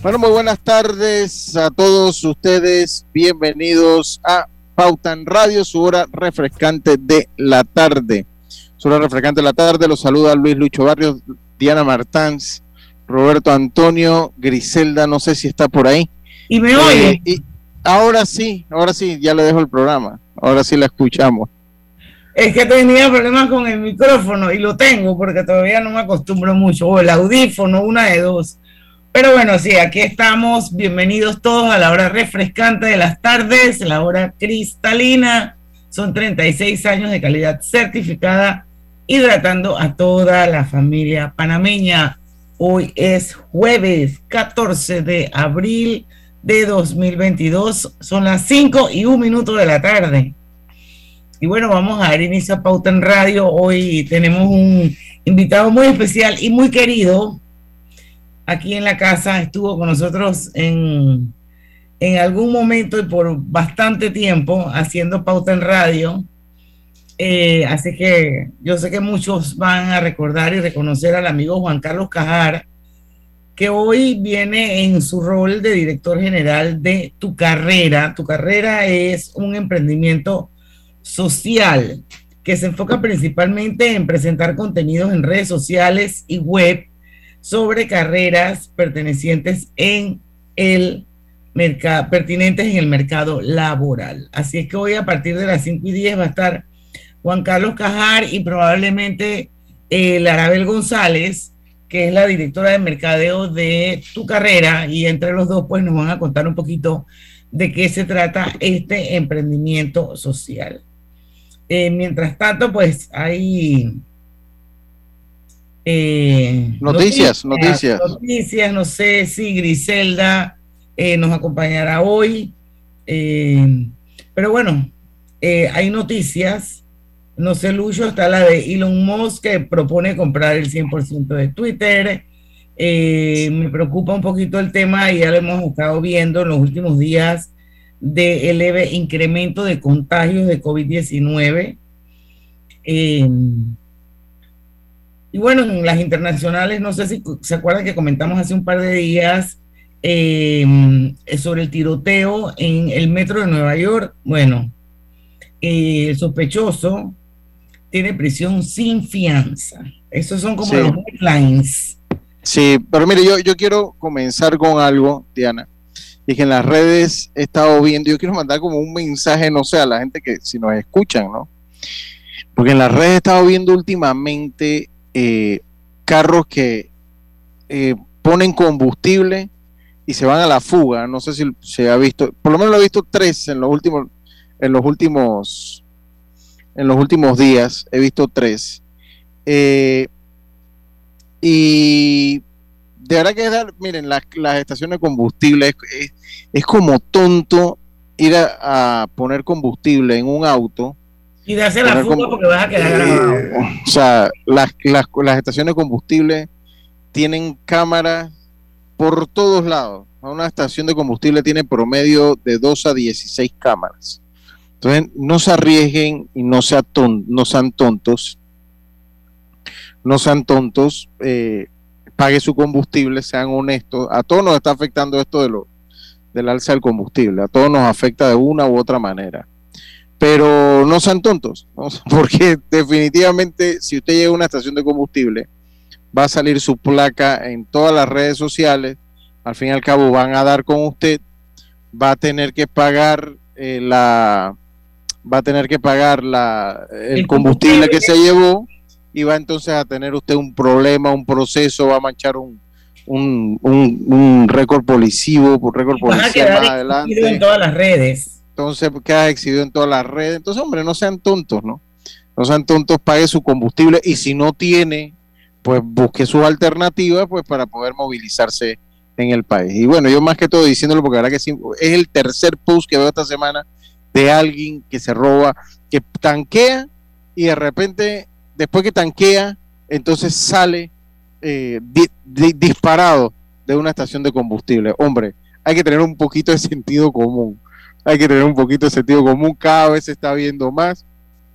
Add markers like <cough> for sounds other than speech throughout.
Bueno, muy buenas tardes a todos ustedes. Bienvenidos a Pautan Radio, su hora refrescante de la tarde. Su hora refrescante de la tarde. Los saluda Luis Lucho Barrios, Diana Martans, Roberto Antonio, Griselda, no sé si está por ahí. ¿Y me oye? Eh, ahora sí, ahora sí, ya le dejo el programa. Ahora sí la escuchamos. Es que tenía problemas con el micrófono y lo tengo porque todavía no me acostumbro mucho. O el audífono, una de dos. Pero bueno, sí, aquí estamos. Bienvenidos todos a la hora refrescante de las tardes, la hora cristalina. Son 36 años de calidad certificada, hidratando a toda la familia panameña. Hoy es jueves 14 de abril de 2022. Son las 5 y un minuto de la tarde. Y bueno, vamos a dar inicio a Pauta en Radio. Hoy tenemos un invitado muy especial y muy querido aquí en la casa, estuvo con nosotros en, en algún momento y por bastante tiempo haciendo pauta en radio. Eh, así que yo sé que muchos van a recordar y reconocer al amigo Juan Carlos Cajar, que hoy viene en su rol de director general de Tu Carrera. Tu Carrera es un emprendimiento social que se enfoca principalmente en presentar contenidos en redes sociales y web sobre carreras pertenecientes en el mercado, pertinentes en el mercado laboral. Así es que hoy a partir de las 5 y 10 va a estar Juan Carlos Cajar y probablemente eh, Arabel González, que es la directora de mercadeo de tu carrera, y entre los dos pues nos van a contar un poquito de qué se trata este emprendimiento social. Eh, mientras tanto, pues hay eh, noticias, noticias, noticias. no sé si Griselda eh, nos acompañará hoy. Eh, pero bueno, hay noticias. No sé, Lucho, está la de Elon Musk que propone comprar el 100% de Twitter. me preocupa un poquito el tema y ya lo hemos estado viendo en los últimos días de leve incremento de contagios de COVID-19. Y bueno, en las internacionales, no sé si se acuerdan que comentamos hace un par de días em, sobre el tiroteo en el metro de Nueva York. Bueno, el sospechoso tiene prisión sin fianza. Esos son como los headlines. Sí, pero mire, yo, yo quiero comenzar con algo, Diana. Y que en las redes he estado viendo, yo quiero mandar como un mensaje, no sé, a la gente que si nos escuchan, ¿no? Porque en las redes he estado viendo últimamente eh, carros que eh, ponen combustible y se van a la fuga. No sé si se ha visto, por lo menos lo he visto tres en los últimos, en los últimos, en los últimos días. He visto tres. Eh, y de verdad que es dar, miren, las, estaciones de combustible es, como tonto ir a, poner combustible en un auto y de hacer la fuga porque vas a quedar grabado. o sea, las, las, estaciones de combustible tienen cámaras por todos lados. Una estación de combustible tiene promedio de 2 a 16 cámaras. Entonces, no se arriesguen y no, sea no sean tontos. No sean tontos. Eh, pague su combustible, sean honestos. A todos nos está afectando esto de lo, del alza del combustible. A todos nos afecta de una u otra manera pero no sean tontos, <laughs> porque definitivamente si usted llega a una estación de combustible, va a salir su placa en todas las redes sociales, al fin y al cabo van a dar con usted, va a tener que pagar eh, la va a tener que pagar la, el, combustible, que se llevó y va entonces a tener usted un problema, un proceso, va a manchar un, un, un, un récord policivo, un récord policial más exhibido en adelante. todas las redes. Entonces queda exhibido en todas las redes. Entonces, hombre, no sean tontos, ¿no? No sean tontos, pague su combustible y si no tiene, pues busque sus alternativas pues para poder movilizarse en el país. Y bueno, yo más que todo diciéndolo porque la que sí, es el tercer post que veo esta semana de alguien que se roba, que tanquea y de repente, después que tanquea, entonces sale eh, di- di- disparado de una estación de combustible. Hombre, hay que tener un poquito de sentido común. Hay que tener un poquito de sentido común. Cada vez se está viendo más.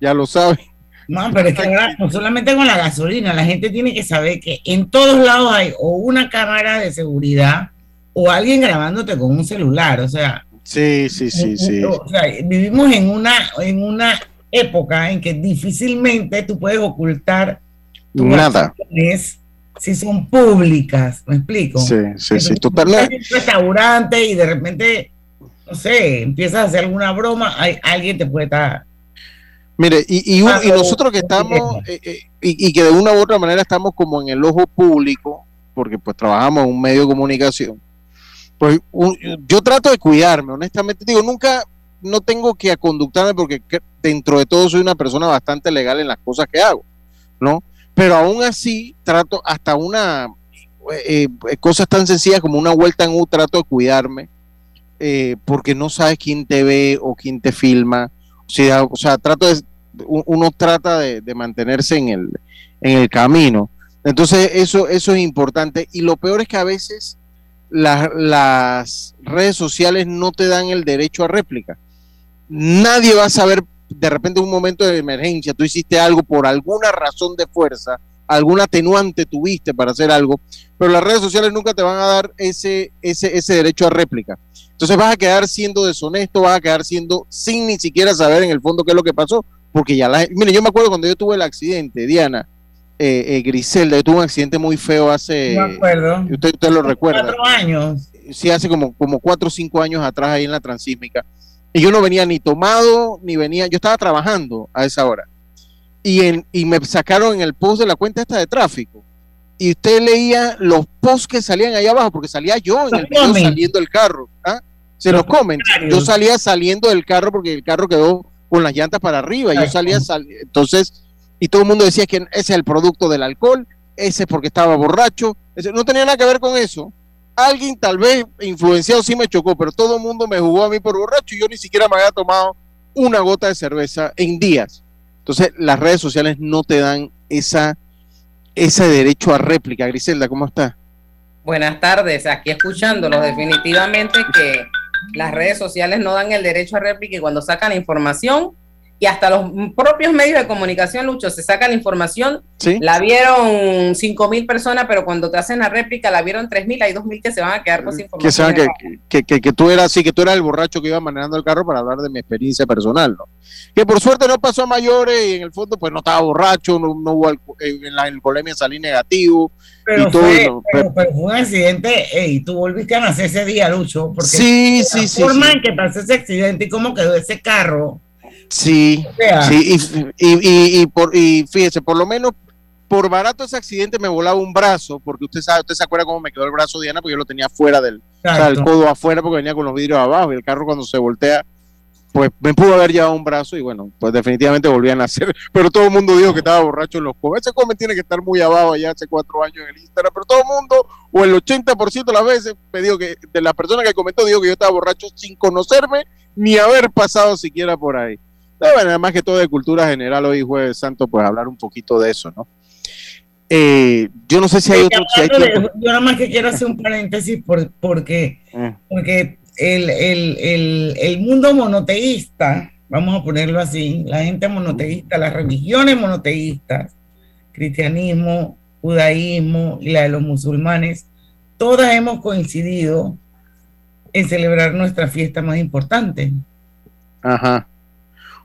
Ya lo saben. No, pero es que ahora no solamente con la gasolina, la gente tiene que saber que en todos lados hay o una cámara de seguridad o alguien grabándote con un celular. O sea, Sí, sí, sí, sí. o sea, vivimos en una, en una época en que difícilmente tú puedes ocultar tus Nada. si son públicas. ¿Me explico? Sí, sí, sí. Entonces, Total, tú estás en un restaurante y de repente, no sé, empiezas a hacer alguna broma, hay, alguien te puede estar. Mire, y, y, un- y nosotros que estamos, eh, eh, y, y que de una u otra manera estamos como en el ojo público, porque pues trabajamos en un medio de comunicación, pues un- yo trato de cuidarme, honestamente, digo, nunca, no tengo que aconductarme porque que- dentro de todo soy una persona bastante legal en las cosas que hago, ¿no? Pero aún así trato hasta una, eh, eh, cosas tan sencillas como una vuelta en U, trato de cuidarme, eh, porque no sabes quién te ve o quién te filma. O sea, o sea trato uno trata de, mantenerse en el, en el camino. Entonces, eso, eso es importante. Y lo peor es que a veces la- las redes sociales no te dan el derecho a réplica. Nadie va a saber, de repente, en un momento de emergencia, tú hiciste algo por alguna razón de fuerza, algún atenuante tuviste para hacer algo, pero las redes sociales nunca te van a dar ese, ese, ese derecho a réplica. Entonces vas a quedar siendo deshonesto, vas a quedar siendo sin ni siquiera saber en el fondo qué es lo que pasó, porque ya la Mire, yo me acuerdo cuando yo tuve el accidente, Diana, eh, eh, Griselda, yo tuve un accidente muy feo hace. Me acuerdo. Usted, usted lo recuerda. Cuatro años. Sí, hace como, como cuatro o cinco años atrás ahí en la transísmica. Y yo no venía ni tomado, ni venía. Yo estaba trabajando a esa hora. Y, en, y me sacaron en el post de la cuenta esta de tráfico. Y usted leía los posts que salían ahí abajo, porque salía yo en el video saliendo del carro. ¿ah? Se Los los comen. Yo salía saliendo del carro porque el carro quedó con las llantas para arriba. Yo salía, sal- entonces, y todo el mundo decía que ese es el producto del alcohol, ese es porque estaba borracho. ese- no tenía nada que ver con eso. Alguien tal vez influenciado sí me chocó, pero todo el mundo me jugó a mí por borracho y yo ni siquiera me había tomado una gota de cerveza en días. Entonces, las redes sociales no te dan esa, ese derecho a réplica. Griselda, ¿cómo está? Buenas tardes, aquí escuchándolos. Definitivamente que las redes sociales no dan el derecho a réplica y cuando sacan información, y hasta los propios medios de comunicación, Lucho, se sacan la información, ¿Sí? la vieron cinco mil personas, pero cuando te hacen la réplica la vieron tres mil, hay dos mil que se van a quedar con esa que información. saben que, que, que, que tú eras así, que tú eras el borracho que iba manejando el carro para hablar de mi experiencia personal, ¿no? Que por suerte no pasó a mayores y en el fondo pues no estaba borracho, no, no hubo eh, en la alcoholemia salí negativo. Pero, Y todo, fue, no, pero, pero fue un accidente, y tú volviste a nacer ese día, Lucho, porque Sí, la sí, sí, forma sí. en que pasó ese accidente y cómo quedó ese carro, Sí, o sea, sí, y, y, y, y por, y fíjese, por lo menos por barato ese accidente me volaba un brazo, porque usted sabe, usted se acuerda cómo me quedó el brazo Diana, porque yo lo tenía fuera del, o sea, el codo afuera porque venía con los vidrios abajo y el carro cuando se voltea, pues me pudo haber llevado un brazo y bueno, pues definitivamente volví a nacer. <laughs> Pero todo el mundo dijo que estaba borracho en los comes. Ese come tiene que estar muy abajo allá hace cuatro años en el Instagram, pero todo el mundo, o el 80% de las veces, me dijo que de la persona que comentó, dijo que yo estaba borracho sin conocerme ni haber pasado siquiera por ahí. Pero bueno, además que todo de cultura general hoy jueves santo, pues hablar un poquito de eso, ¿no? Eh, yo no sé si hay otro... Si hay de- yo nada más que quiero hacer un paréntesis por- porque, Eh, porque el, el, el, el mundo monoteísta, vamos a ponerlo así, la gente monoteísta, las religiones monoteístas, cristianismo, judaísmo y la de los musulmanes, todas hemos coincidido en celebrar nuestra fiesta más importante. Ajá.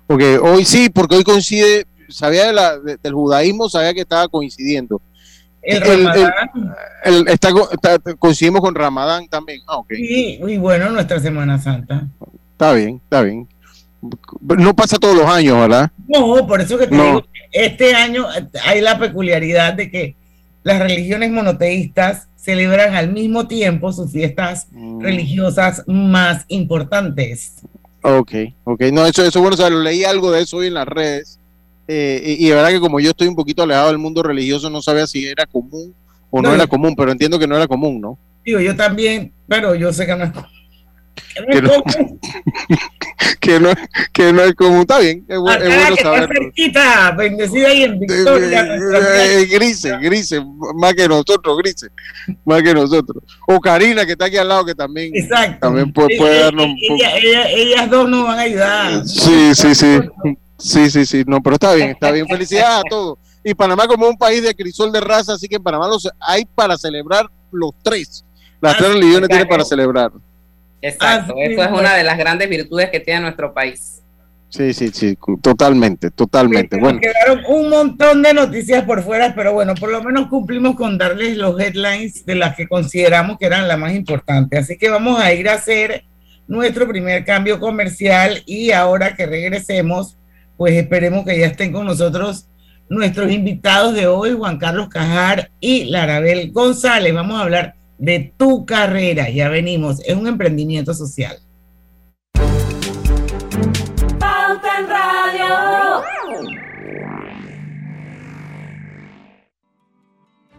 Porque hoy sí, porque hoy coincide, sabía de la, de- del judaísmo, sabía que estaba coincidiendo. El, Ramadán El, está, co- está- coincidimos con Ramadán también. Ah, ok. y, y bueno, nuestra Semana Santa. Está bien, está bien. No pasa todos los años, ¿verdad? No, por eso que te No. digo, que este año hay la peculiaridad de que las religiones monoteístas celebran al mismo tiempo sus fiestas Mm. religiosas más importantes. Ok, ok. No, eso, eso bueno, o sea, lo leí algo de eso hoy en las redes. eh, y, y de verdad que como yo estoy un poquito alejado del mundo religioso, no sabía si era común o no, No, era común, pero entiendo que no era común, ¿no? Digo, yo también, pero yo sé que no es, que no es <laughs> Que no-. Que no, que no es común. Está bien, es, bueno saberlo. bendecida y en Eh, Victoria. nuestra eh, grises, grises, más que nosotros, grises, más que nosotros. O Karina, que está aquí al lado, que también. Exacto. También puede- puede Ella- darnos un poco. ella- ella- ellas dos nos van a ayudar. Sí, sí, sí. Sí, sí, sí. No, pero está bien, está bien. Felicidades a todos. Y Panamá como un país de crisol de raza, así que en Panamá los hay para celebrar los tres. Las Ah, tres religiones tienen claro. para celebrar. Exacto, Así eso es una de las grandes virtudes que tiene nuestro país. Sí, sí, sí. Totalmente, totalmente. Nos Bueno, quedaron un montón de noticias por fuera, pero bueno, por lo menos cumplimos con darles los headlines de las que consideramos que eran las más importantes. Así que vamos a ir a hacer nuestro primer cambio comercial y ahora que regresemos, pues esperemos que ya estén con nosotros nuestros invitados de hoy, Juan Carlos Cajar y Larabel González. Vamos a hablar de tu carrera. Ya venimos, es un emprendimiento social.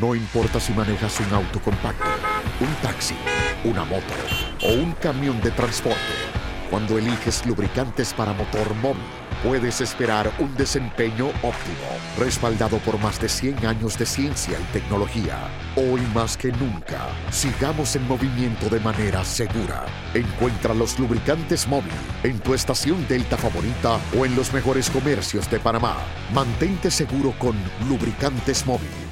No importa si manejas un auto compacto, un taxi, una moto o un camión de transporte. Cuando eliges lubricantes para motor móvil, puedes esperar un desempeño óptimo, respaldado por más de 100 años de ciencia y tecnología. Hoy más que nunca, sigamos en movimiento de manera segura. Encuentra los lubricantes móvil en tu estación Delta favorita o en los mejores comercios de Panamá. Mantente seguro con lubricantes móvil.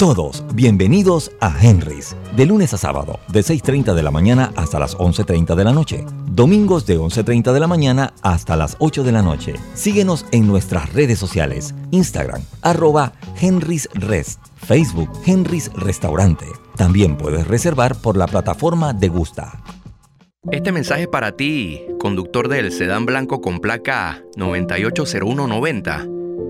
Todos bienvenidos a Henry's, de lunes a sábado, de 6.30 de la mañana hasta las 11.30 de la noche. Domingos de 11.30 de la mañana hasta las 8 de la noche. Síguenos en nuestras redes sociales, Instagram, arroba Henry's Rest, Facebook Henry's Restaurante. También puedes reservar por la plataforma de Gusta. Este mensaje para ti, conductor del sedán blanco con placa 980190.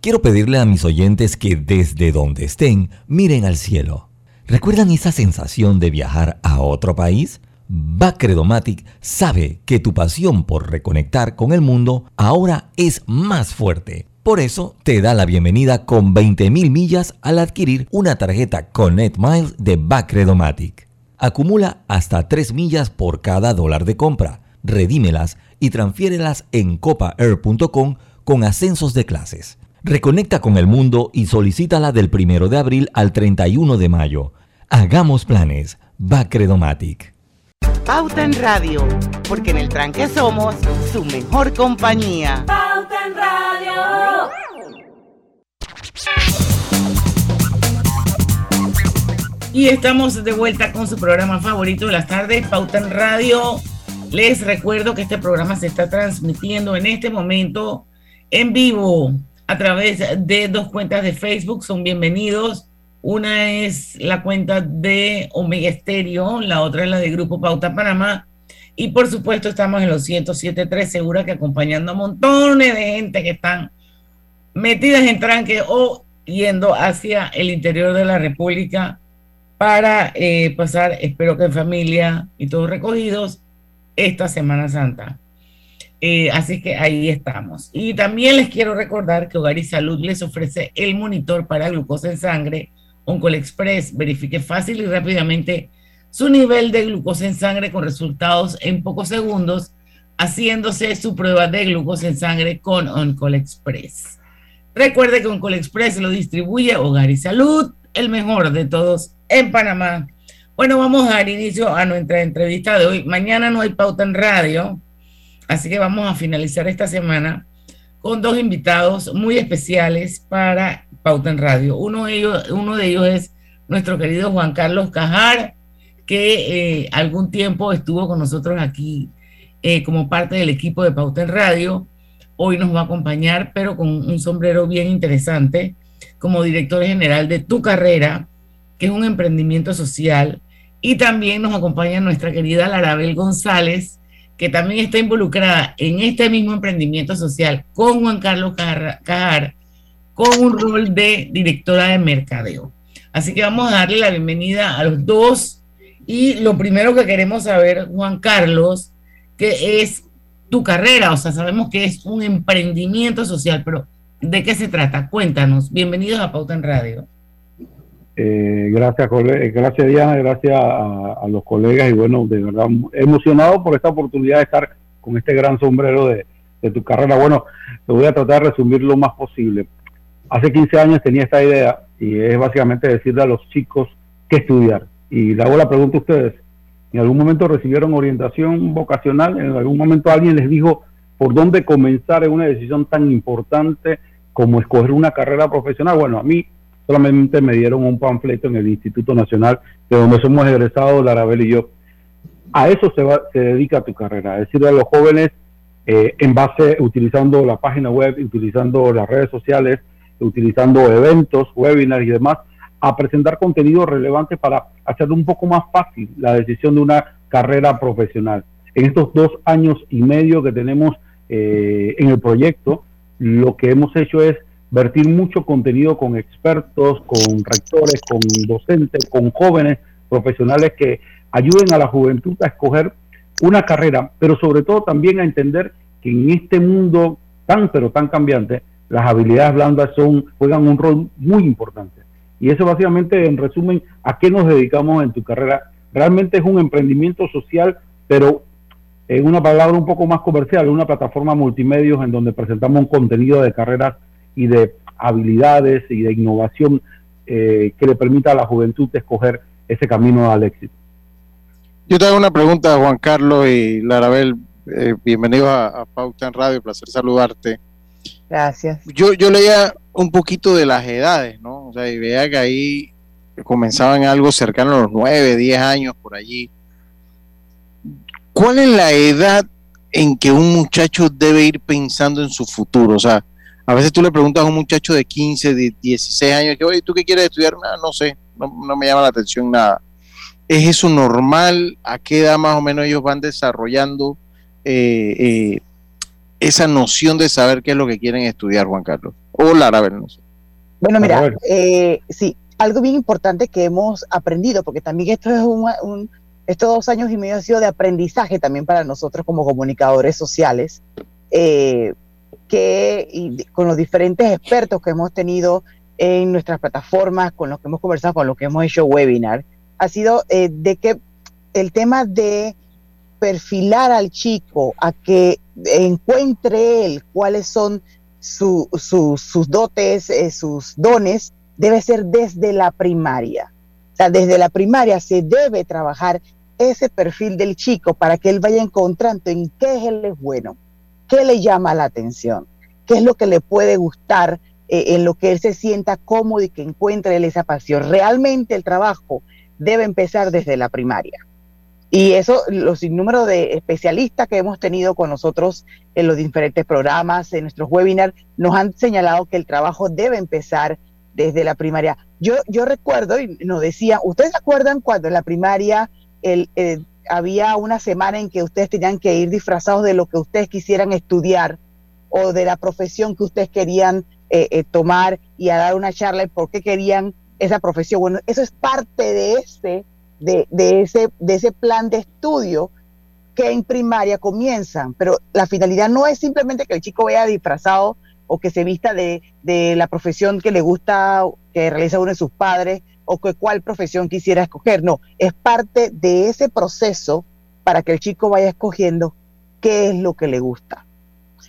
Quiero pedirle a mis oyentes que desde donde estén miren al cielo. ¿Recuerdan esa sensación de viajar a otro país? Bacredomatic sabe que tu pasión por reconectar con el mundo ahora es más fuerte. Por eso te da la bienvenida con 20.000 millas al adquirir una tarjeta Connect Miles de Bacredomatic. Acumula hasta 3 millas por cada dólar de compra. Redímelas y transfiérelas en copaair.com con ascensos de clases. Reconecta con el mundo y solicítala del 1 de abril al 31 de mayo. Hagamos planes. Bacredomatic. Pauta en Radio, porque en el tranque somos su mejor compañía. Pauta en Radio. Y estamos de vuelta con su programa favorito de las tardes, Pauta en Radio. Les recuerdo que este programa se está transmitiendo en este momento en vivo a través de dos cuentas de Facebook. Son bienvenidos. Una es la cuenta de Omega Estéreo, la otra es la de Grupo Pauta Panamá. Y por supuesto estamos en los 107.3 Segura que acompañando a montones de gente que están metidas en tranque o yendo hacia el interior de la República para eh, pasar, espero que en familia y todos recogidos, esta Semana Santa. Eh, así que ahí estamos. Y también les quiero recordar que Hogar y Salud les ofrece el monitor para glucosa en sangre, Oncol Express. Verifique fácil y rápidamente su nivel de glucosa en sangre con resultados en pocos segundos, haciéndose su prueba de glucosa en sangre con Oncol Express. Recuerde que Oncol Express lo distribuye Hogar y Salud, el mejor de todos en Panamá. Bueno, vamos a dar inicio a nuestra entrevista de hoy. Mañana no hay pauta en radio, así que vamos a finalizar esta semana con dos invitados muy especiales para Pauta en Radio. Uno de ellos, uno de ellos es nuestro querido Juan Carlos Cajar, que eh, algún tiempo estuvo con nosotros aquí eh, como parte del equipo de Pauta en Radio. Hoy nos va a acompañar, pero con un sombrero bien interesante, como director general de Tu Carrera, que es un emprendimiento social. Y también nos acompaña nuestra querida Larabel González, que también está involucrada en este mismo emprendimiento social con Juan Carlos Cajar, con un rol de directora de mercadeo. Así que vamos a darle la bienvenida a los dos. Y lo primero que queremos saber, Juan Carlos, que es tu carrera. O sea, sabemos que es un emprendimiento social, pero ¿de qué se trata? Cuéntanos. Bienvenidos a Pauta en Radio. Eh, gracias, gracias Diana, gracias a, a, los colegas y bueno, de verdad emocionado por esta oportunidad de estar con este gran sombrero de, de, tu carrera. Bueno, te voy a tratar de resumir lo más posible. Hace 15 años tenía esta idea y es básicamente decirle a los chicos qué estudiar. Y le hago la pregunta a ustedes, ¿en algún momento recibieron orientación vocacional? ¿En algún momento alguien les dijo por dónde comenzar en una decisión tan importante como escoger una carrera profesional? Bueno, a mí solamente me dieron un panfleto en el Instituto Nacional de donde somos egresados, Larabel y yo. A eso se, dedica tu carrera, es decir, a los jóvenes eh, en base, utilizando la página web, utilizando las redes sociales, utilizando eventos, webinars y demás, a presentar contenido relevante para hacer un poco más fácil la decisión de una carrera profesional. En estos dos años y medio que tenemos eh, en el proyecto, lo que hemos hecho es vertir mucho contenido con expertos, con rectores, con docentes, con jóvenes profesionales que ayuden a la juventud a escoger una carrera, pero sobre todo también a entender que en este mundo tan pero tan cambiante, las habilidades blandas son, juegan un rol muy importante. Y eso básicamente, en resumen, a qué nos dedicamos en tu carrera. Realmente es un emprendimiento social, pero en una palabra un poco más comercial, una plataforma multimedios en donde presentamos un contenido de carreras y de habilidades y de innovación eh, que le permita a la juventud escoger ese camino al éxito. Yo te hago una pregunta, Juan Carlos y Larabel. Eh, bienvenidos a, a Pauta en Radio, placer saludarte. Gracias. Yo, yo leía un poquito de las edades, ¿no? O sea, y veía que ahí comenzaban algo cercano a los 9, 10 años por allí. ¿Cuál es la edad en que un muchacho debe ir pensando en su futuro? O sea, a veces tú le preguntas a un muchacho de 15, de 16 años, que, oye, ¿tú qué quieres estudiar? Nada, no sé, no, no me llama la atención nada. ¿Es eso normal? ¿A qué edad más o menos ellos van desarrollando eh, eh, esa noción de saber qué es lo que quieren estudiar, Juan Carlos? O Lara, no sé. Bueno, mira, eh, sí, algo bien importante que hemos aprendido, porque también esto es un, un, estos dos años y medio ha sido de aprendizaje también para nosotros como comunicadores sociales, eh, que con los diferentes expertos que hemos tenido en nuestras plataformas, con los que hemos conversado, con los que hemos hecho webinar, ha sido eh, de que el tema de perfilar al chico a que encuentre él cuáles son su, su, sus dotes, eh, sus dones, debe ser desde la primaria. O sea, desde la primaria se debe trabajar ese perfil del chico para que él vaya encontrando en qué él es bueno, qué le llama la atención, qué es lo que le puede gustar, eh, en lo que él se sienta cómodo y que encuentre él esa pasión. Realmente el trabajo debe empezar desde la primaria. Y eso, los sinnúmeros de especialistas que hemos tenido con nosotros en los diferentes programas, en nuestros webinars, nos han señalado que el trabajo debe empezar desde la primaria. Yo, yo recuerdo, y nos decía, ¿ustedes se acuerdan cuando en la primaria el, eh, había una semana en que ustedes tenían que ir disfrazados de lo que ustedes quisieran estudiar o de la profesión que ustedes querían eh, eh, tomar y a dar una charla y por qué querían esa profesión? Bueno, eso es parte de ese de, ese, de ese plan de estudio que en primaria comienzan, pero la finalidad no es simplemente que el chico vaya disfrazado o que se vista de la profesión que le gusta, que realiza uno de sus padres, o que cuál profesión quisiera escoger, no, es parte de ese proceso para que el chico vaya escogiendo qué es lo que le gusta.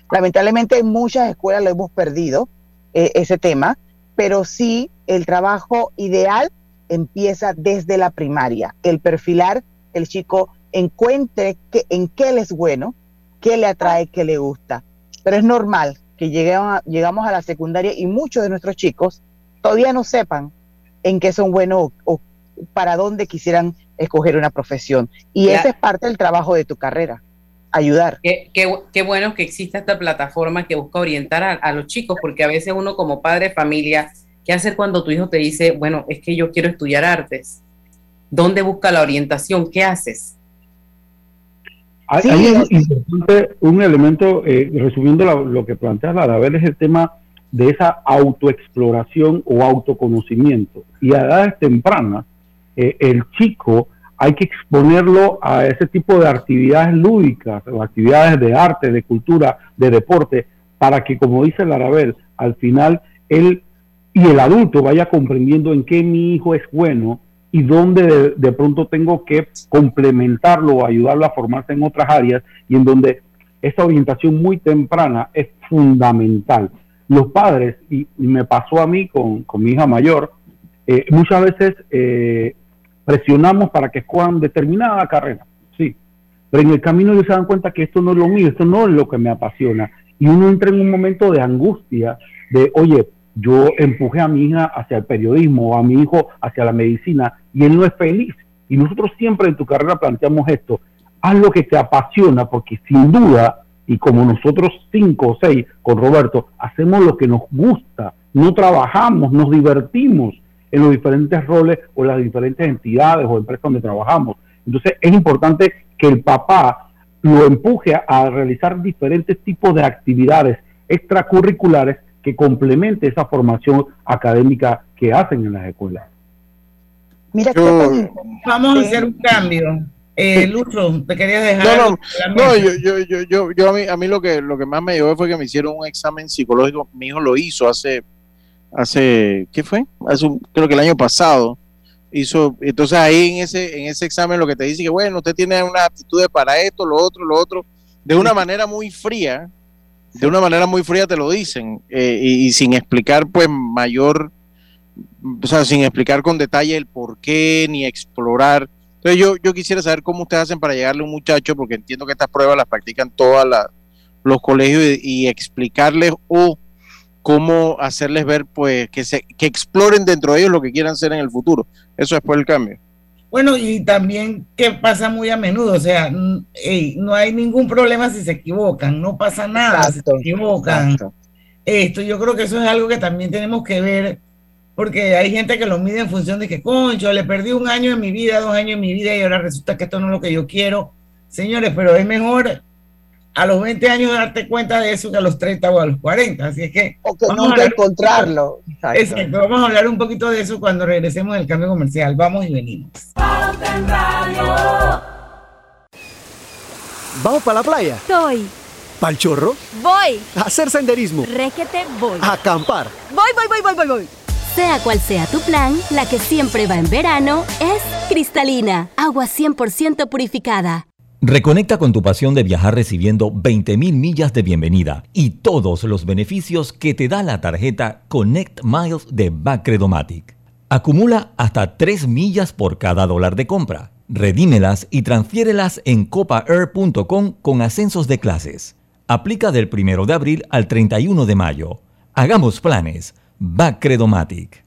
Lamentablemente en muchas escuelas lo hemos perdido, eh, ese tema, pero sí el trabajo ideal empieza desde la primaria, el perfilar, el chico encuentre que, en qué él es bueno, qué le atrae, qué le gusta. Pero es normal que lleguemos llegamos a la secundaria y muchos de nuestros chicos todavía no sepan en qué son buenos o, o para dónde quisieran escoger una profesión. Y Ya. ese es parte del trabajo de tu carrera, ayudar. Qué, qué, qué bueno que exista esta plataforma que busca orientar a, a los chicos, porque a veces uno como padre de familia, ¿qué hacer cuando tu hijo te dice, bueno, es que yo quiero estudiar artes? ¿Dónde busca la orientación? ¿Qué haces? Hay, Sí, hay un, es- importante, un elemento, eh, resumiendo la- lo que plantea Larabel, es el tema de esa autoexploración o autoconocimiento. Y a edades tempranas, eh, el chico hay que exponerlo a ese tipo de actividades lúdicas o actividades de arte, de cultura, de deporte, para que, como dice Larabel, al final él y el adulto vaya comprendiendo en qué mi hijo es bueno y dónde de, de pronto tengo que complementarlo o ayudarlo a formarse en otras áreas y en donde esa orientación muy temprana es fundamental. Los padres, y, me pasó a mí con, con mi hija mayor, eh, muchas veces eh, presionamos para que escojan determinada carrera, sí. Pero en el camino ellos se dan cuenta que esto no es lo mío, esto no es lo que me apasiona. Y uno entra en un momento de angustia, de, oye, yo empujé a mi hija hacia el periodismo, a mi hijo hacia la medicina, y él no es feliz. Y nosotros siempre en tu carrera planteamos esto, haz lo que te apasiona, porque sin duda, y como nosotros cinco o seis con Roberto, hacemos lo que nos gusta, no trabajamos, nos divertimos en los diferentes roles o las diferentes entidades o empresas donde trabajamos. Entonces es importante que el papá lo empuje a realizar diferentes tipos de actividades extracurriculares que complemente esa formación académica que hacen en las escuelas. Mira, vamos a hacer un cambio. Eh, Lucho, te quería dejar. No, no, yo, yo, yo, yo, yo, a mí, a mí lo que lo que más me llevó fue que me hicieron un examen psicológico. Mi hijo lo hizo hace, hace, ¿qué fue? Hace creo que el año pasado hizo. Entonces ahí en ese, en ese examen lo que te dice que bueno, usted tiene una aptitud para esto, lo otro, lo otro, de una manera muy fría, de una manera muy fría te lo dicen eh, y, sin explicar pues mayor, o sea, sin explicar con detalle el por qué ni explorar. Entonces yo, yo quisiera saber cómo ustedes hacen para llegarle a un muchacho, porque entiendo que estas pruebas las practican todos los colegios y, explicarles o cómo hacerles ver pues que se que exploren dentro de ellos lo que quieran ser en el futuro. Eso es por el cambio. Bueno, y también que pasa muy a menudo, o sea, no hay ningún problema si se equivocan, no pasa nada si se equivocan. Esto, yo creo que eso es algo que también tenemos que ver, porque hay gente que lo mide en función de que, concho, le perdí un año en mi vida, dos años en mi vida y ahora resulta que esto no es lo que yo quiero. Señores, pero es mejor a los 20 años darte cuenta de eso que a los 30 o a los 40. Así es que. O que nunca encontrarlo. Exacto. Vamos a hablar un poquito de eso cuando regresemos del cambio comercial. Vamos y venimos. ¿Vamos para la playa? Estoy. ¿Pal chorro? Voy. A hacer senderismo. Requete, voy. A acampar. Voy, voy, voy, voy, voy, voy. Sea cual sea tu plan, la que siempre va en verano es cristalina, agua 100% purificada. Reconecta con tu pasión de viajar recibiendo 20.000 millas de bienvenida y todos los beneficios que te da la tarjeta Connect Miles de Bacredomatic. Acumula hasta 3 millas por cada dólar de compra. Redímelas y transfiérelas en copaair.com con ascensos de clases. Aplica del 1 de abril al 31 de mayo. Hagamos planes. Bacredomatic.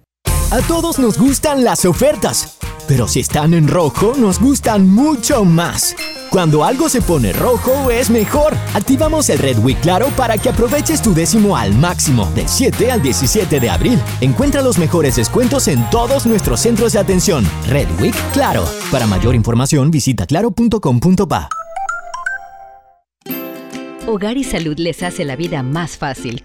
A todos nos gustan las ofertas, pero si están en rojo nos gustan mucho más. Cuando algo se pone rojo es mejor. Activamos el Red Week Claro para que aproveches tu décimo al máximo del 7 al 17 de abril. Encuentra los mejores descuentos en todos nuestros centros de atención. Red Week Claro. Para mayor información visita claro.com.pa. Hogar y Salud les hace la vida más fácil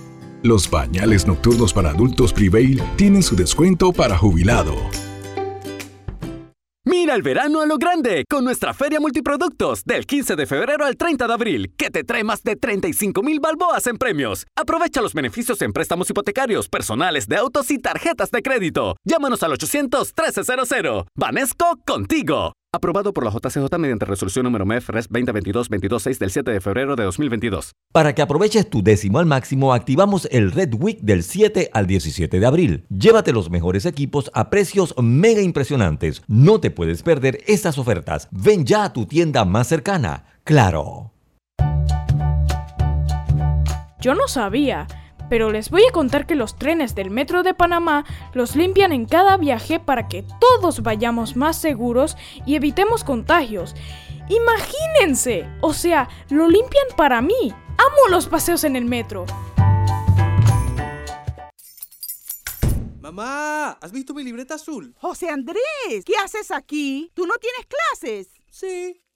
Los pañales nocturnos para adultos Prevail tienen su descuento para jubilado. Mira el verano a lo grande con nuestra Feria Multiproductos del 15 de febrero al 30 de abril, que te trae más de 35 mil balboas en premios. Aprovecha los beneficios en préstamos hipotecarios, personales de autos y tarjetas de crédito. Llámanos al 800-1300. Vanesco contigo. Aprobado por la JCJ mediante resolución número MEF RES 2022-226 del 7 de febrero de 2022. Para que aproveches tu décimo al máximo, activamos el Red Week del 7 al 17 de abril. Llévate los mejores equipos a precios mega impresionantes. No te puedes perder estas ofertas. Ven ya a tu tienda más cercana. Claro. Yo no sabía pero les voy a contar que los trenes del Metro de Panamá los limpian en cada viaje para que todos vayamos más seguros y evitemos contagios. Imagínense, o sea, lo limpian para mí. Amo los paseos en el metro. Mamá, ¿has visto mi libreta azul? José Andrés, ¿qué haces aquí? ¿Tú no tienes clases? Sí,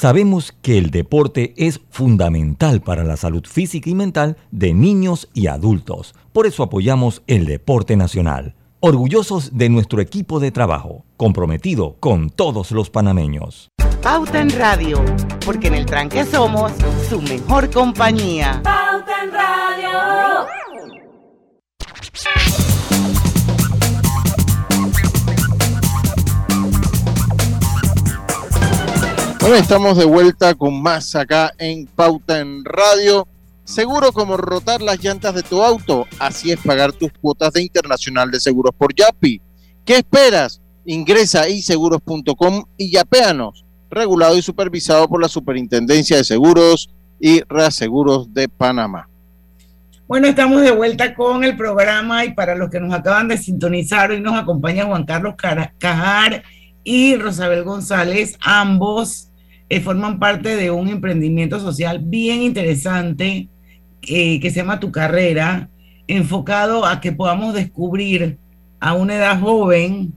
sabemos que el deporte es fundamental para la salud física y mental de niños y adultos. Por eso apoyamos el deporte nacional. Orgullosos de nuestro equipo de trabajo, comprometido con todos los panameños. Pauta en Radio, porque en el tranque somos su mejor compañía. Pauta en Radio. Estamos de vuelta con más acá en Pauta en Radio. Seguro como rotar las llantas de tu auto, así es pagar tus cuotas de Internacional de Seguros por Yapi. ¿Qué esperas? Ingresa a iseguros.com y yapéanos. Regulado y supervisado por la Superintendencia de Seguros y Reaseguros de Panamá. Bueno, estamos de vuelta con el programa y para los que nos acaban de sintonizar, hoy nos acompaña Juan Carlos Cajar y Rosabel González, ambos eh, forman parte de un emprendimiento social bien interesante eh, que se llama Tu Carrera, enfocado a que podamos descubrir a una edad joven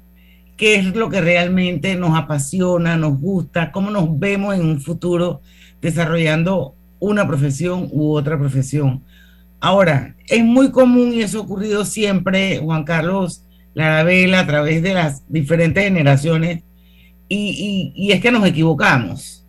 qué es lo que realmente nos apasiona, nos gusta, cómo nos vemos en un futuro desarrollando una profesión u otra profesión. Ahora, es muy común y eso ha ocurrido siempre, Juan Carlos Larabela, a través de las diferentes generaciones, y, y, y es que nos equivocamos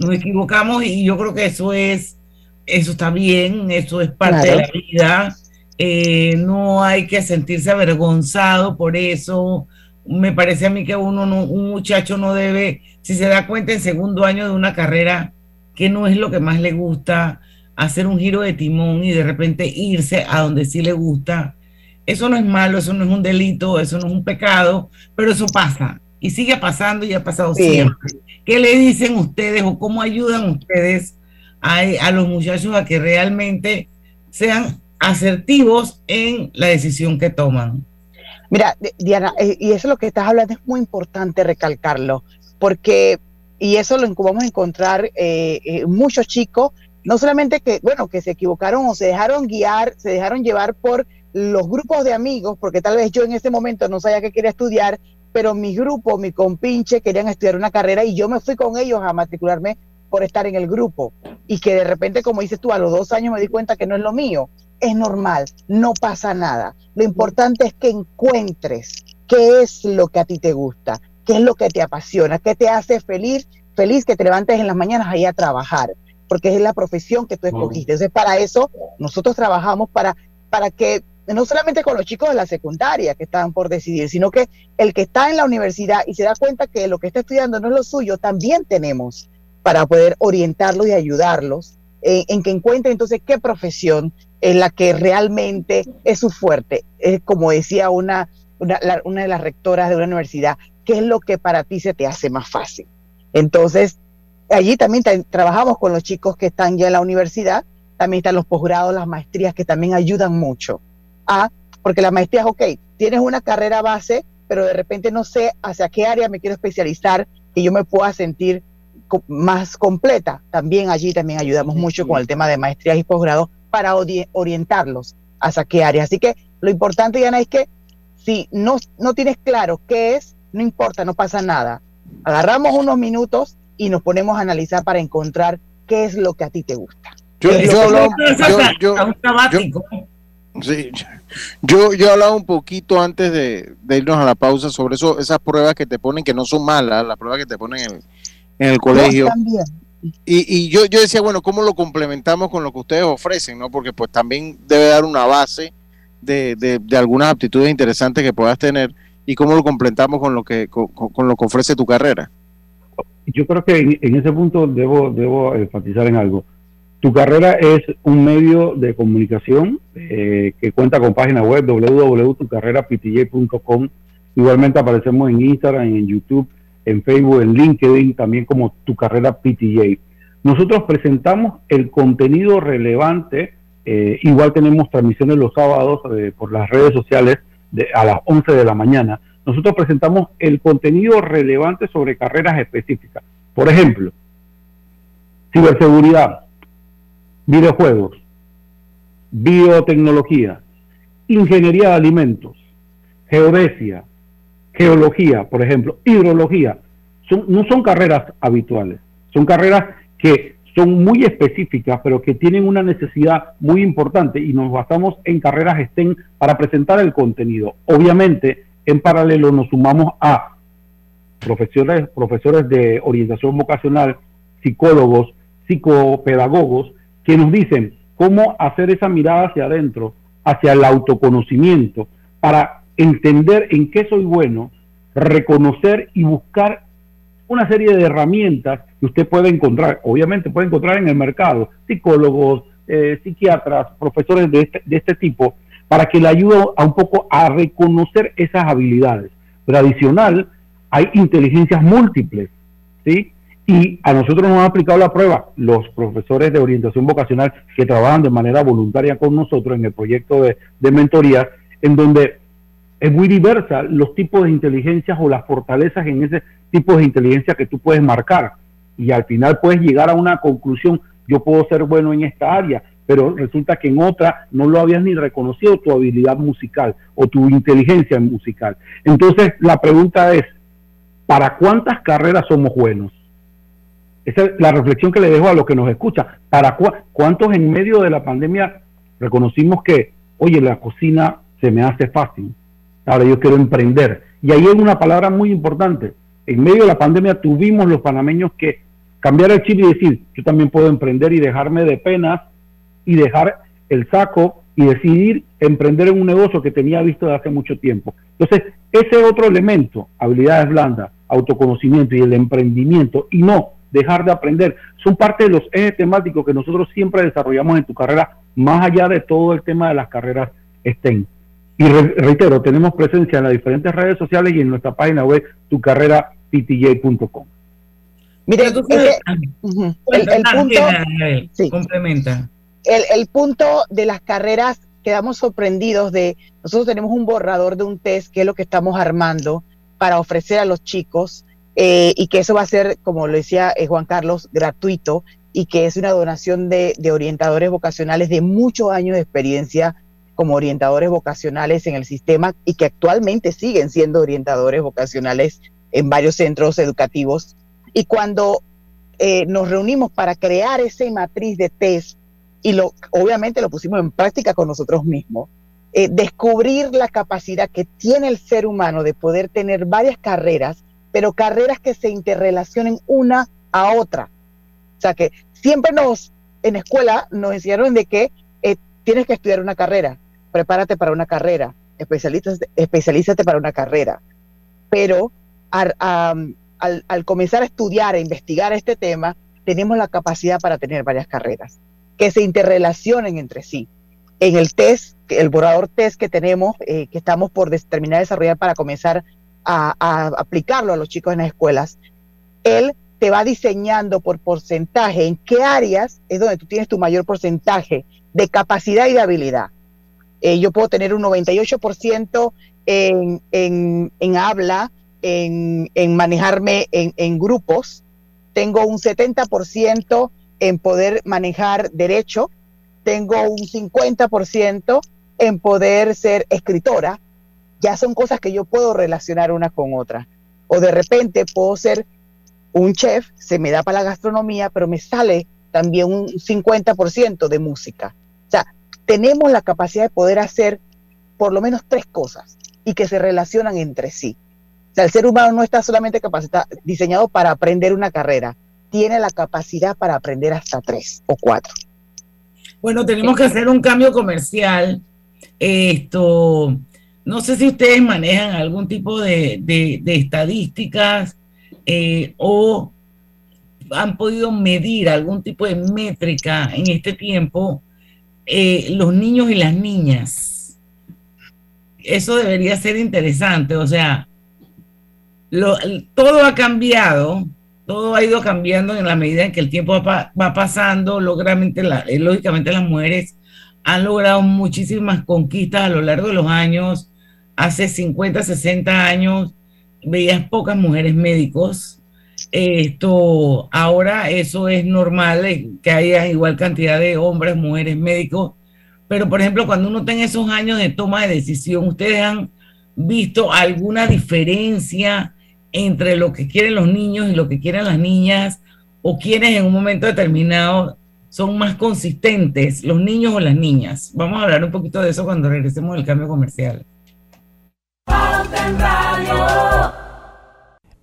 nos equivocamos y yo creo que eso es, eso está bien, eso es parte de la vida. Eh, no hay que sentirse avergonzado por eso. Me parece a mí que uno no, un muchacho no debe, si se da cuenta en segundo año de una carrera que no es lo que más le gusta, hacer un giro de timón y de repente irse a donde sí le gusta. Eso no es malo, eso no es un delito, eso no es un pecado, pero eso pasa y sigue pasando y ha pasado siempre. ¿Qué le dicen ustedes o cómo ayudan ustedes a, los muchachos a que realmente sean asertivos en la decisión que toman? Mira, Diana, eh, y eso es lo que estás hablando, es muy importante recalcarlo, porque, y eso lo vamos a encontrar eh, eh, muchos chicos, no solamente que, bueno, que se equivocaron o se dejaron guiar, se dejaron llevar por los grupos de amigos, porque tal vez yo en ese momento no sabía que quería estudiar pero mi grupo, mi compinche querían estudiar una carrera y yo me fui con ellos a matricularme por estar en el grupo. Y que de repente, como dices tú, a los dos años me di cuenta que no es lo mío. Es normal, no pasa nada. Lo importante es que encuentres qué es lo que a ti te gusta, qué es lo que te apasiona, qué te hace feliz, feliz que te levantes en las mañanas ahí a trabajar, porque es la profesión que tú escogiste. Entonces, para eso nosotros trabajamos para, para que no solamente con los chicos de la secundaria que están por decidir, sino que el que está en la universidad y se da cuenta que lo que está estudiando no es lo suyo, también tenemos para poder orientarlos y ayudarlos en, que encuentren entonces qué profesión es la que realmente es su fuerte. Es como decía una, una, una de las rectoras de una universidad, qué es lo que para ti se te hace más fácil. Entonces, allí también trabajamos con los chicos que están ya en la universidad, también están los posgrados, las maestrías que también ayudan mucho a, porque la maestría es, ok, tienes una carrera base, pero de repente no sé hacia qué área me quiero especializar y yo me pueda sentir más completa. También allí también ayudamos mucho con el tema de maestrías y posgrados para orientarlos hacia qué área. Así que lo importante, Diana, es que si no, no tienes claro qué es, no importa, no pasa nada. Agarramos unos minutos y nos ponemos a analizar para encontrar qué es lo que a ti te gusta. Yo, yo, Sí, yo, yo hablaba un poquito antes de, irnos a la pausa sobre eso, esas pruebas que te ponen que no son malas, las pruebas que te ponen en, el colegio. Y, y yo, yo decía, bueno, ¿cómo lo complementamos con lo que ustedes ofrecen? no Porque pues también debe dar una base de, de, algunas aptitudes interesantes que puedas tener y cómo lo complementamos con lo que con, lo que ofrece tu carrera. Yo creo que en, ese punto debo, debo enfatizar en algo. Tu carrera es un medio de comunicación eh, que cuenta con página web www.tucarreraptj.com. Igualmente aparecemos en Instagram, en YouTube, en Facebook, en LinkedIn, también como Tu Carrera PTJ. Nosotros presentamos el contenido relevante, eh, igual tenemos transmisiones los sábados eh, por las redes sociales a las 11 de la mañana. Nosotros presentamos el contenido relevante sobre carreras específicas. Por ejemplo, ciberseguridad, videojuegos, biotecnología, ingeniería de alimentos, geodesia, geología, por ejemplo, hidrología. Son, no son carreras habituales, son carreras que son muy específicas, pero que tienen una necesidad muy importante y nos basamos en carreras STEM para presentar el contenido. Obviamente, en paralelo nos sumamos a profesores, profesores de orientación vocacional, psicólogos, psicopedagogos, que nos dicen cómo hacer esa mirada hacia adentro, hacia el autoconocimiento, para entender en qué soy bueno, reconocer y buscar una serie de herramientas que usted puede encontrar, obviamente puede encontrar en el mercado, psicólogos, eh, psiquiatras, profesores de este, de este tipo, para que le ayude a un poco a reconocer esas habilidades. Pero adicional, hay inteligencias múltiples, ¿sí? Y a nosotros nos han aplicado la prueba los profesores de orientación vocacional que trabajan de manera voluntaria con nosotros en el proyecto de, mentoría, en donde es muy diversa los tipos de inteligencias o las fortalezas en ese tipo de inteligencia que tú puedes marcar. Y al final puedes llegar a una conclusión, yo puedo ser bueno en esta área, pero resulta que en otra no lo habías ni reconocido tu habilidad musical o tu inteligencia musical. Entonces la pregunta es, ¿para cuántas carreras somos buenos? Esa es la reflexión que le dejo a los que nos escuchan. ¿Para cuántos en medio de la pandemia reconocimos que, oye, la cocina se me hace fácil? Ahora yo quiero emprender. Y ahí hay una palabra muy importante. En medio de la pandemia tuvimos los panameños que cambiar el chip y decir, yo también puedo emprender y dejarme de penas y dejar el saco y decidir emprender en un negocio que tenía visto de hace mucho tiempo. Entonces, ese otro elemento, habilidades blandas, autoconocimiento y el emprendimiento, y no dejar de aprender, son parte de los ejes temáticos que nosotros siempre desarrollamos en tu carrera, más allá de todo el tema de las carreras STEM. Y reitero, tenemos presencia en las diferentes redes sociales y en nuestra página web tucarreraptj.com. Mire, el, punto, complementa. El, punto de las carreras, quedamos sorprendidos de, nosotros tenemos un borrador de un test, que es lo que estamos armando para ofrecer a los chicos, eh, y que eso va a ser, como lo decía eh, Juan Carlos, gratuito, y que es una donación de, orientadores vocacionales de muchos años de experiencia como orientadores vocacionales en el sistema y que actualmente siguen siendo orientadores vocacionales en varios centros educativos. Y cuando eh, nos reunimos para crear esa matriz de test, y lo, obviamente lo pusimos en práctica con nosotros mismos, descubrir la capacidad que tiene el ser humano de poder tener varias carreras, pero carreras que se interrelacionen una a otra. O sea que siempre nos, en escuela, nos enseñaron de que eh, tienes que estudiar una carrera, prepárate para una carrera, especialízate, especialízate para una carrera. Pero al, comenzar a estudiar, a investigar este tema, tenemos la capacidad para tener varias carreras que se interrelacionen entre sí. En el test, el borrador test que tenemos, eh, que estamos por terminar de desarrollar para comenzar a, aplicarlo a los chicos en las escuelas, él te va diseñando por porcentaje en qué áreas es donde tú tienes tu mayor porcentaje de capacidad y de habilidad. Eh, yo puedo tener un 98% en, en, en, habla, en, en manejarme en, grupos, tengo un 70% en poder manejar derecho, tengo un 50% en poder ser escritora, ya son cosas que yo puedo relacionar una con otra. O de repente puedo ser un chef, se me da para la gastronomía, pero me sale también un 50% de música. O sea, tenemos la capacidad de poder hacer por lo menos tres cosas y que se relacionan entre sí. O sea, el ser humano no está solamente capacitado, diseñado para aprender una carrera, tiene la capacidad para aprender hasta tres o cuatro. Bueno, tenemos que hacer un cambio comercial Esto, no sé si ustedes manejan algún tipo de, estadísticas eh, o han podido medir algún tipo de métrica en este tiempo eh, los niños y las niñas. Eso debería ser interesante, o sea, todo ha cambiado, todo ha ido cambiando en la medida en que el tiempo va, pasando, lógicamente, eh, lógicamente las mujeres han logrado muchísimas conquistas a lo largo de los años. Hace 50, 60 años veías pocas mujeres médicos. Esto, ahora eso es normal, eh, que haya igual cantidad de hombres, mujeres médicos. Pero, por ejemplo, cuando uno tiene esos años de toma de decisión, ¿ustedes han visto alguna diferencia entre lo que quieren los niños y lo que quieren las niñas? ¿O quienes en un momento determinado son más consistentes, los niños o las niñas? Vamos a hablar un poquito de eso cuando regresemos del cambio comercial.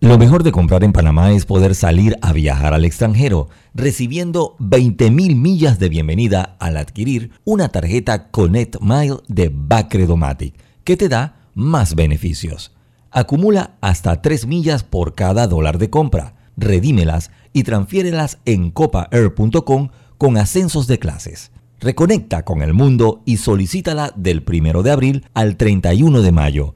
Lo mejor de comprar en Panamá es poder salir a viajar al extranjero, recibiendo 20.000 millas de bienvenida al adquirir una tarjeta Connect Mile de Bacredomatic, que te da más beneficios. Acumula hasta 3 millas por cada dólar de compra, redímelas y transfiérelas en copaair.com con ascensos de clases. Reconecta con el mundo y solicítala del 1 de abril al 31 de mayo.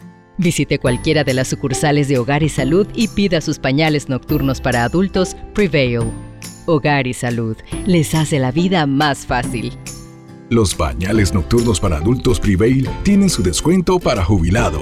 Visite cualquiera de las sucursales de Hogar y Salud y pida sus pañales nocturnos para adultos Prevail. Hogar y Salud les hace la vida más fácil. Los pañales nocturnos para adultos Prevail tienen su descuento para jubilado.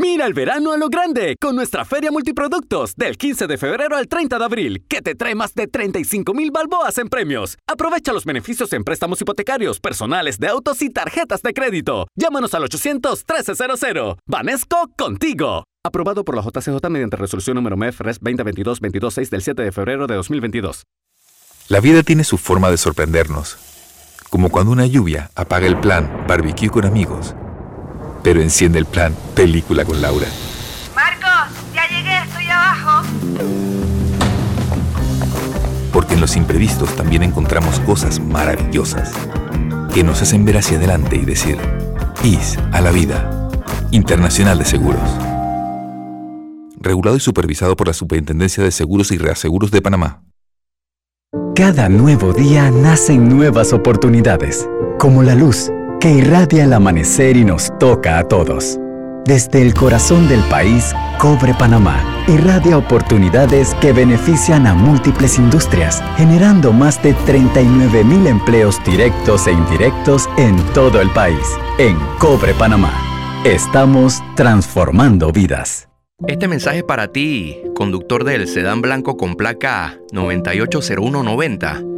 Mira el verano a lo grande con nuestra feria multiproductos del 15 de febrero al 30 de abril, que te trae más de 35 mil balboas en premios. Aprovecha los beneficios en préstamos hipotecarios, personales de autos y tarjetas de crédito. Llámanos al 800-1300. Vanesco contigo. Aprobado por la JCJ mediante resolución número MEF RES 2022-226 del 7 de febrero de 2022. La vida tiene su forma de sorprendernos. Como cuando una lluvia apaga el plan barbecue con amigos pero enciende el plan Película con Laura. Marcos, ya llegué, estoy abajo. Porque en los imprevistos también encontramos cosas maravillosas que nos hacen ver hacia adelante y decir, IS a la vida. Internacional de Seguros. Regulado y supervisado por la Superintendencia de Seguros y Reaseguros de Panamá. Cada nuevo día nacen nuevas oportunidades, como la luz que irradia el amanecer y nos toca a todos. Desde el corazón del país, Cobre Panamá irradia oportunidades que benefician a múltiples industrias, generando más de 39 mil empleos directos e indirectos en todo el país. En Cobre Panamá, estamos transformando vidas. Este mensaje para ti, conductor del sedán blanco con placa 980190.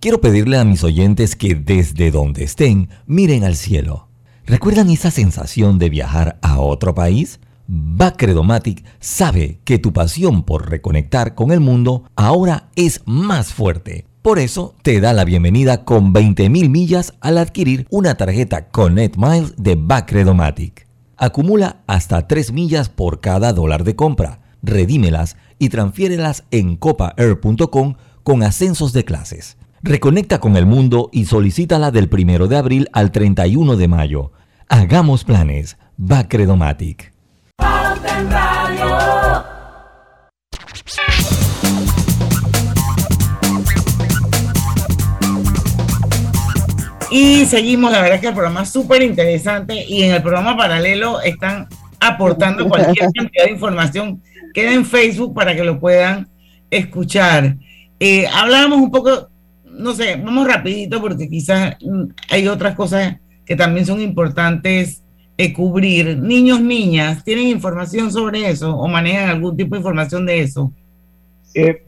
Quiero pedirle a mis oyentes que desde donde estén miren al cielo. ¿Recuerdan esa sensación de viajar a otro país? Bacredomatic sabe que tu pasión por reconectar con el mundo ahora es más fuerte. Por eso te da la bienvenida con 20.000 millas al adquirir una tarjeta Connect Miles de Bacredomatic. Acumula hasta 3 millas por cada dólar de compra. Redímelas y transfiérelas en copaair.com con ascensos de clases. Reconecta con el mundo y solicítala del 1 de abril al 31 de mayo. Hagamos planes. Va Credomatic. Y seguimos, la verdad que el programa es súper interesante y en el programa paralelo están aportando cualquier <laughs> cantidad de información. Queda en Facebook para que lo puedan escuchar. Eh, hablábamos un poco no sé, vamos rapidito porque quizás mm, hay otras cosas que también son importantes cubrir. Niños, niñas, ¿tienen información sobre eso o manejan algún tipo de información de eso? Eh,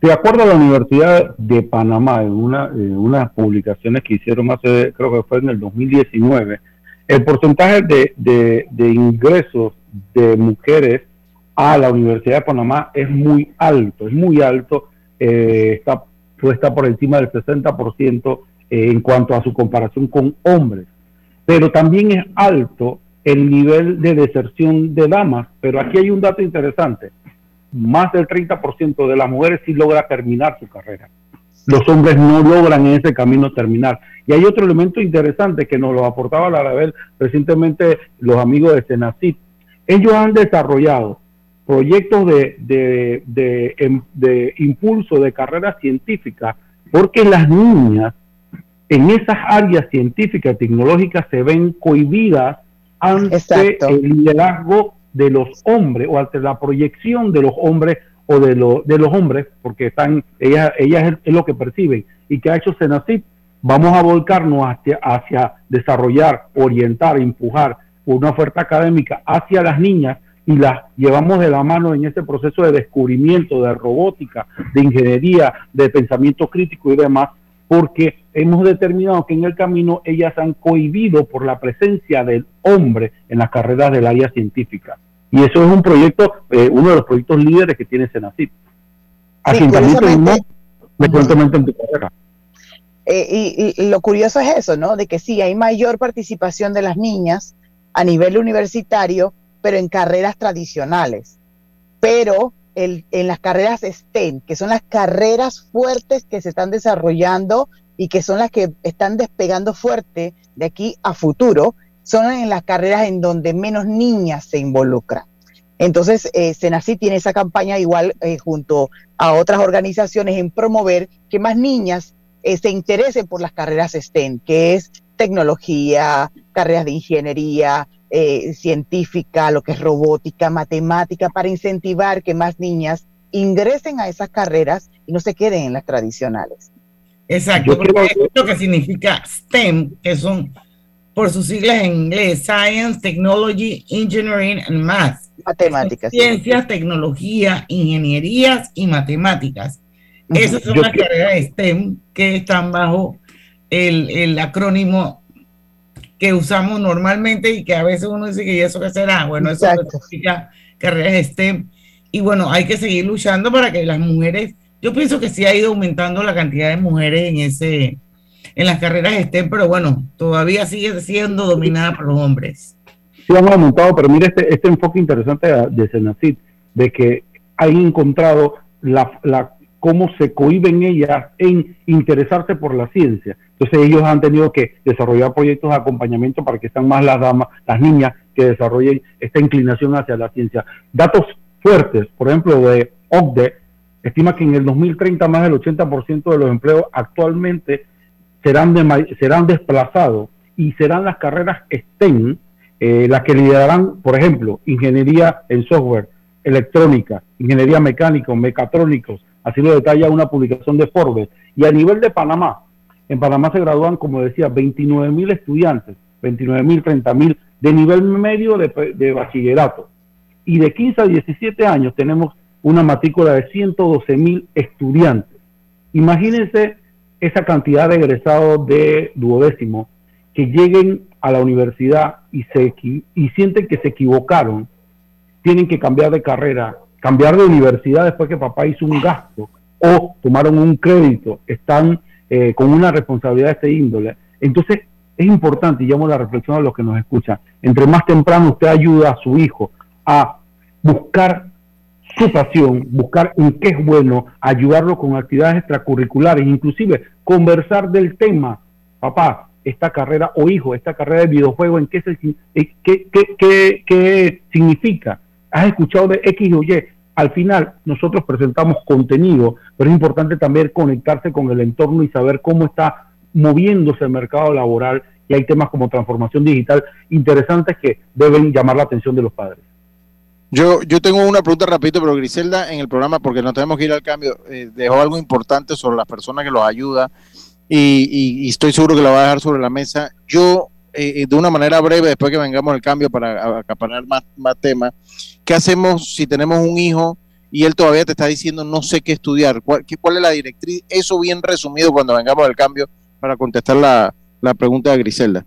de acuerdo a la Universidad de Panamá, en una, unas publicaciones que hicieron hace, creo que fue en el 2019, el porcentaje de, de ingresos de mujeres a la Universidad de Panamá es muy alto, es muy alto, eh, está por encima del 60% eh, en cuanto a su comparación con hombres. Pero también es alto el nivel de deserción de damas. Pero aquí hay un dato interesante. Más del 30% de las mujeres sí logra terminar su carrera. Los hombres no logran en ese camino terminar. Y hay otro elemento interesante que nos lo aportaba la Arabel recientemente los amigos de Senacit. Ellos han desarrollado proyectos de, em, de, impulso de carreras científicas, porque las niñas en esas áreas científicas y tecnológicas se ven cohibidas ante el liderazgo de los hombres o ante la proyección de los hombres o de, de los hombres, porque están, ellas, ellas es, lo que perciben. ¿Y que ha hecho Senacit? Vamos a volcarnos hacia, hacia desarrollar, orientar, empujar una oferta académica hacia las niñas y las llevamos de la mano en este proceso de descubrimiento de robótica, de ingeniería, de pensamiento crítico y demás, porque hemos determinado que en el camino ellas han cohibido por la presencia del hombre en las carreras del área científica. Y eso es un proyecto, eh, uno de los proyectos líderes que tiene Senacit. Así también frecuentemente en tu carrera. Eh, y, y, lo curioso es eso, ¿no? De que sí, hay mayor participación de las niñas a nivel universitario, pero en carreras tradicionales. Pero en las carreras STEM, que son las carreras fuertes que se están desarrollando y que son las que están despegando fuerte de aquí a futuro, son en las carreras en donde menos niñas se involucran. Entonces, eh, tiene esa campaña igual eh, junto a otras organizaciones en promover que más niñas eh, se interesen por las carreras STEM, que es tecnología, carreras de ingeniería, eh, científica, lo que es robótica, matemática, para incentivar que más niñas ingresen a esas carreras y no se queden en las tradicionales. Exacto, porque es lo que significa STEM, que son por sus siglas en inglés, Science, Technology, Engineering and Math. Matemáticas. Ciencias, tecnología, ingenierías y matemáticas. Esas son las carreras STEM que están bajo el, el acrónimo que usamos normalmente y que a veces uno dice que eso qué será. Bueno, eso significa carreras STEM. Y bueno, hay que seguir luchando para que las mujeres, yo pienso que sí ha ido aumentando la cantidad de mujeres en ese, en las carreras STEM, pero bueno, todavía sigue siendo dominada por los hombres. Sí, hemos aumentado, pero mire este, este enfoque interesante de Senacit, de que han encontrado la, la, cómo se cohiben ellas en interesarse por la ciencia. Entonces ellos han tenido que desarrollar proyectos de acompañamiento para que sean más las damas, las niñas que desarrollen esta inclinación hacia la ciencia. Datos fuertes, por ejemplo, de OCDE, estima que en el 2030 más del 80% de los empleos actualmente serán, serán desplazados y serán las carreras STEM eh, las que liderarán, por ejemplo, ingeniería en software, electrónica, ingeniería mecánica, mecatrónicos, así lo detalla una publicación de Forbes. Y a nivel de Panamá, en Panamá se gradúan, como decía, 29 mil estudiantes, 29 mil, 30 mil de nivel medio de, bachillerato. Y de 15 a 17 años tenemos una matrícula de 112 mil estudiantes. Imagínense esa cantidad de egresados de duodécimo que lleguen a la universidad y, se, y sienten que se equivocaron, tienen que cambiar de carrera, cambiar de universidad después que papá hizo un gasto o tomaron un crédito, están eh, con una responsabilidad de este índole. Entonces, es importante, y llamo la reflexión a los que nos escuchan, entre más temprano usted ayuda a su hijo a buscar su pasión, buscar en qué es bueno, ayudarlo con actividades extracurriculares, inclusive conversar del tema. Papá, esta carrera, o hijo, esta carrera de videojuego, ¿en qué, se, eh, qué, qué, qué, significa? ¿Has escuchado de X o Y? Al final, nosotros presentamos contenido, pero es importante también conectarse con el entorno y saber cómo está moviéndose el mercado laboral y hay temas como transformación digital interesantes que deben llamar la atención de los padres. Yo, yo tengo una pregunta rapidito, pero Griselda en el programa, porque no tenemos que ir al cambio, eh, dejó algo importante sobre las personas que los ayuda y, estoy seguro que lo va a dejar sobre la mesa. Yo, eh, eh, de una manera breve, después que vengamos al cambio para acaparar más, más temas, ¿qué hacemos si tenemos un hijo y él todavía te está diciendo no sé qué estudiar? ¿Cuál, cuál es la directriz? Eso bien resumido cuando vengamos al cambio para contestar la, la pregunta de Griselda.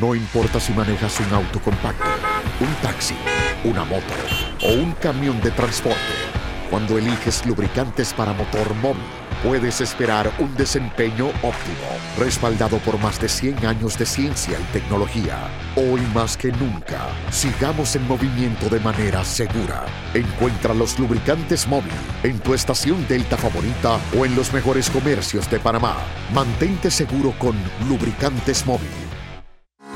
No importa si manejas un auto compacto, un taxi, una moto o un camión de transporte. Cuando eliges lubricantes para motor móvil, puedes esperar un desempeño óptimo, respaldado por más de 100 años de ciencia y tecnología. Hoy más que nunca, sigamos en movimiento de manera segura. Encuentra los lubricantes móvil en tu estación Delta favorita o en los mejores comercios de Panamá. Mantente seguro con lubricantes móvil.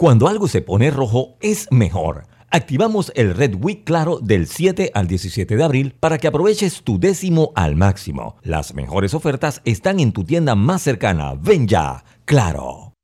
Cuando algo se pone rojo es mejor. Activamos el Red Week Claro del 7 al 17 de abril para que aproveches tu décimo al máximo. Las mejores ofertas están en tu tienda más cercana. Ven ya, Claro.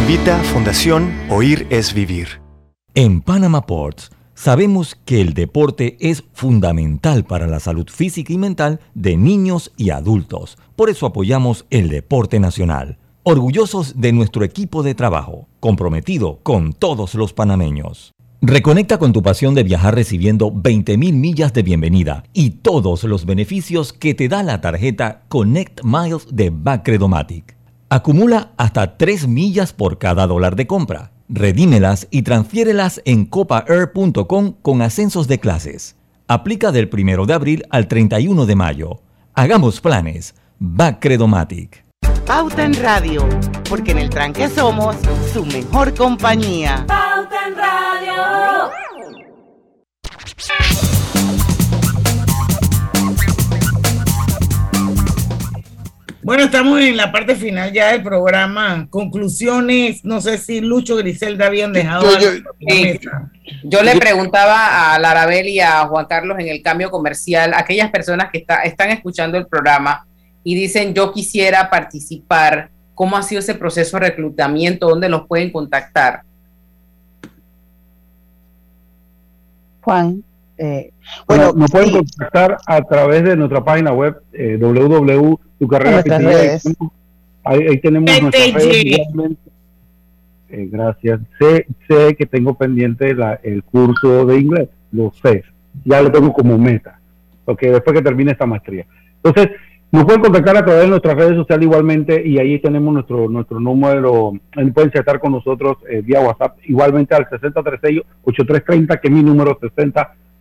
Invita Fundación Oír es Vivir. En Panama Ports Sabemos que el deporte es fundamental para la salud física y mental de niños y adultos. Por eso apoyamos el deporte nacional. Orgullosos de nuestro equipo de trabajo, comprometido con todos los panameños. Reconecta con tu pasión de viajar recibiendo 20.000 millas de bienvenida y todos los beneficios que te da la tarjeta Connect Miles de Bacredomatic. Acumula hasta 3 millas por cada dólar de compra Redímelas y transfiérelas en copaair.com con ascensos de clases. Aplica del 1 de abril al 31 de mayo. Hagamos planes. Va Credomatic. Pauta en Radio, porque en el tranque somos su mejor compañía. Pauta en Radio. Bueno, estamos en la parte final ya del programa. Conclusiones, no sé si Lucho Griselda habían dejado. Yo, yo, le preguntaba a Larabel y a Juan Carlos en el cambio comercial, aquellas personas que está, están escuchando el programa y dicen yo quisiera participar, ¿cómo ha sido ese proceso de reclutamiento? ¿Dónde los pueden contactar? Juan. Eh, bueno, nos pueden contactar a través de nuestra página web eh, www tu carrera Ahí, tenemos nuestra eh, gracias. Sé, sé que tengo pendiente la, el curso de inglés, lo sé. Ya lo tengo como meta, porque después que termine esta maestría. Entonces, nos pueden contactar a través de nuestras redes sociales igualmente y ahí tenemos nuestro nuestro número, pueden estar con nosotros eh, vía WhatsApp igualmente al 6036-8330, que es mi número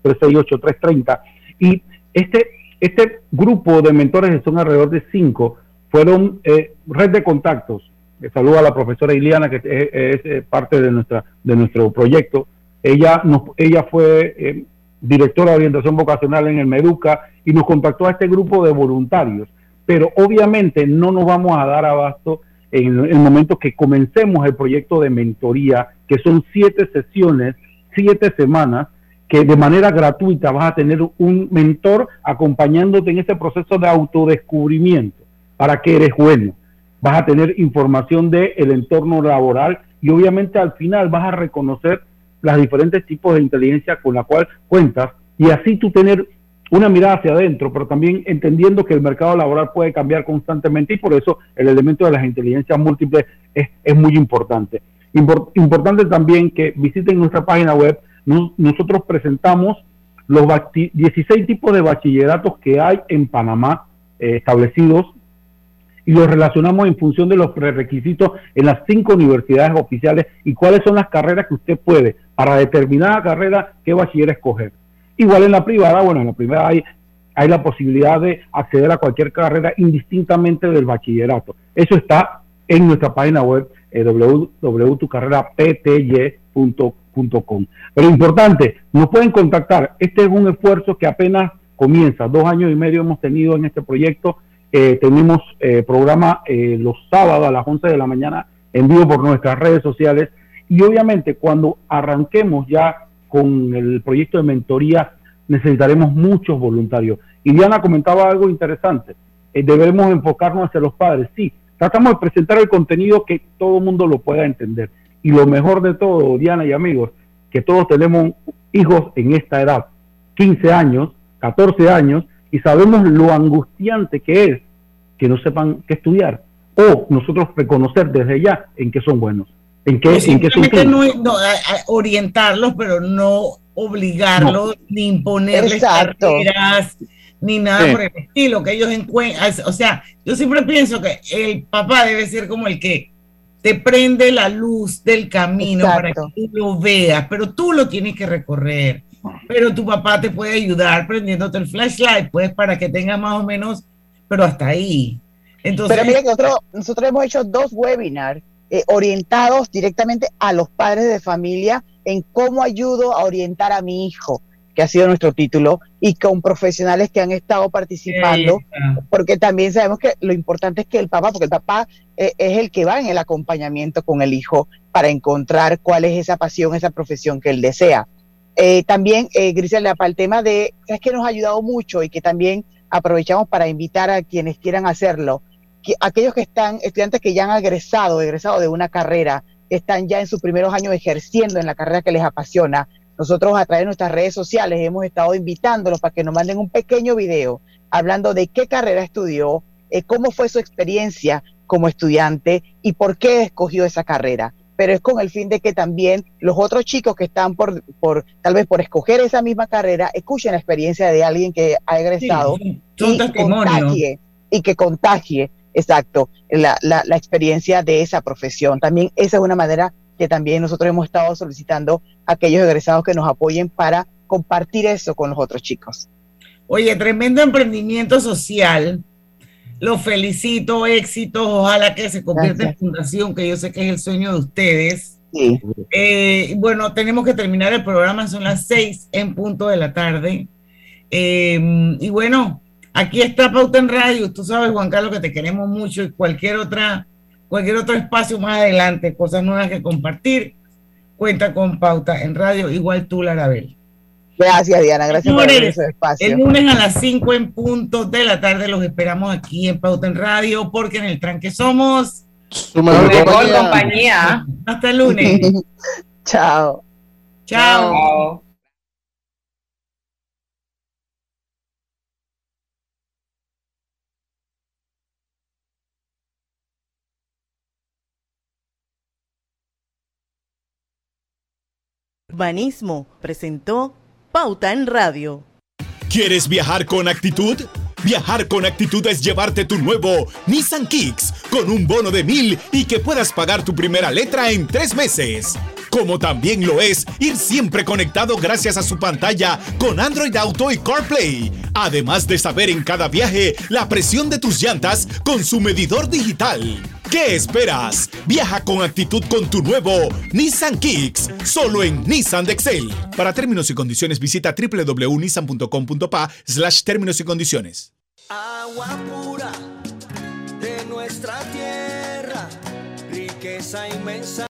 6036-8330. Y este este grupo de mentores, que son alrededor de cinco, fueron eh, red de contactos. Saludo a la profesora Iliana, que es, eh, parte de, nuestra, de nuestro proyecto. Ella, nos, ella fue eh, directora de orientación vocacional en el Meduca y nos contactó a este grupo de voluntarios. Pero obviamente no nos vamos a dar abasto en el momento que comencemos el proyecto de mentoría, que son siete sesiones, siete semanas, que de manera gratuita vas a tener un mentor acompañándote en ese proceso de autodescubrimiento para que eres bueno. Vas a tener información del el entorno laboral y obviamente al final vas a reconocer los diferentes tipos de inteligencia con la cual cuentas y así tú tener una mirada hacia adentro, pero también entendiendo que el mercado laboral puede cambiar constantemente y por eso el elemento de las inteligencias múltiples es, es muy importante. importante también que visiten nuestra página web nosotros presentamos los 16 tipos de bachilleratos que hay en Panamá eh, establecidos y los relacionamos en función de los prerequisitos en las cinco universidades oficiales y cuáles son las carreras que usted puede para determinada carrera qué bachiller escoger. Igual en la privada, bueno, en la privada hay, la posibilidad de acceder a cualquier carrera indistintamente del bachillerato. Eso está en nuestra página web eh, www.tucarrerapty.com pero importante, nos pueden contactar. Este es un esfuerzo que apenas comienza. Dos años y medio hemos tenido en este proyecto. Eh, tenemos eh, programa eh, los sábados a las 11 de la mañana en vivo por nuestras redes sociales. Y obviamente cuando arranquemos ya con el proyecto de mentoría, necesitaremos muchos voluntarios. Y Diana comentaba algo interesante. debemos enfocarnos hacia los padres. Sí, tratamos de presentar el contenido que todo el mundo lo pueda entender. Y lo mejor de todo, Diana y amigos, que todos tenemos hijos en esta edad, 15 años, 14 años, y sabemos lo angustiante que es que no sepan qué estudiar o nosotros reconocer desde ya en qué son buenos, en qué, en qué son no, no, orientarlos, pero no obligarlos ni imponerles carreras ni nada por el estilo que ellos encuentran. O sea, yo siempre pienso que el papá debe ser como el que te prende la luz del camino para que tú lo veas, pero tú lo tienes que recorrer. Pero tu papá te puede ayudar prendiéndote el flashlight, pues, para que tengas más o menos, pero hasta ahí. Entonces, pero mira que nosotros, nosotros hemos hecho dos webinars eh, orientados directamente a los padres de familia en cómo ayudo a orientar a mi hijo que ha sido nuestro título, y con profesionales que han estado participando, porque también sabemos que lo importante es que el papá, porque el papá eh, es el que va en el acompañamiento con el hijo para encontrar cuál es esa pasión, esa profesión que él desea. Eh, también, eh, Griselda, para el tema de, es que nos ha ayudado mucho y que también aprovechamos para invitar a quienes quieran hacerlo, que aquellos que están, estudiantes que ya han egresado, egresado de una carrera, están ya en sus primeros años ejerciendo en la carrera que les apasiona, nosotros a través de nuestras redes sociales hemos estado invitándolos para que nos manden un pequeño video hablando de qué carrera estudió, eh, cómo fue su experiencia como estudiante y por qué escogió esa carrera. Pero es con el fin de que también los otros chicos que están por, por tal vez por escoger esa misma carrera, escuchen la experiencia de alguien que ha egresado Sí, y, contagie, y que contagie, exacto, la, la, la experiencia de esa profesión. También esa es una manera que también nosotros hemos estado solicitando a aquellos egresados que nos apoyen para compartir eso con los otros chicos. Oye, tremendo emprendimiento social. Los felicito, éxitos. Ojalá que se convierta en fundación, que yo sé que es el sueño de ustedes. Sí. Eh, bueno, tenemos que terminar el programa, son las seis en punto de la tarde. Eh, y bueno, aquí está Pauta en Radio. Tú sabes, Juan Carlos, que te queremos mucho y cualquier otra, cualquier otro espacio más adelante, cosas nuevas que compartir, cuenta con Pauta en Radio, igual tú, Larabel. Gracias, Diana. Gracias por ese espacio. el lunes a las 5 en punto de la tarde los esperamos aquí en Pauta en Radio, porque en el tranque somos su mejor compañía. Hasta el lunes. <laughs> Chao. Chao. Urbanismo presentó Pauta en Radio. ¿Quieres viajar con actitud? Viajar con actitud es llevarte tu nuevo Nissan Kicks con un bono de mil y que puedas pagar tu primera letra en tres meses. Como también lo es ir siempre conectado gracias a su pantalla con Android Auto y CarPlay. Además de saber en cada viaje la presión de tus llantas con su medidor digital. ¿Qué esperas? Viaja con actitud con tu nuevo Nissan Kicks, solo en Nissan de Excel. Para términos y condiciones visita www.nissan.com.pa slash términos y condiciones. Agua pura de nuestra tierra, riqueza inmensa.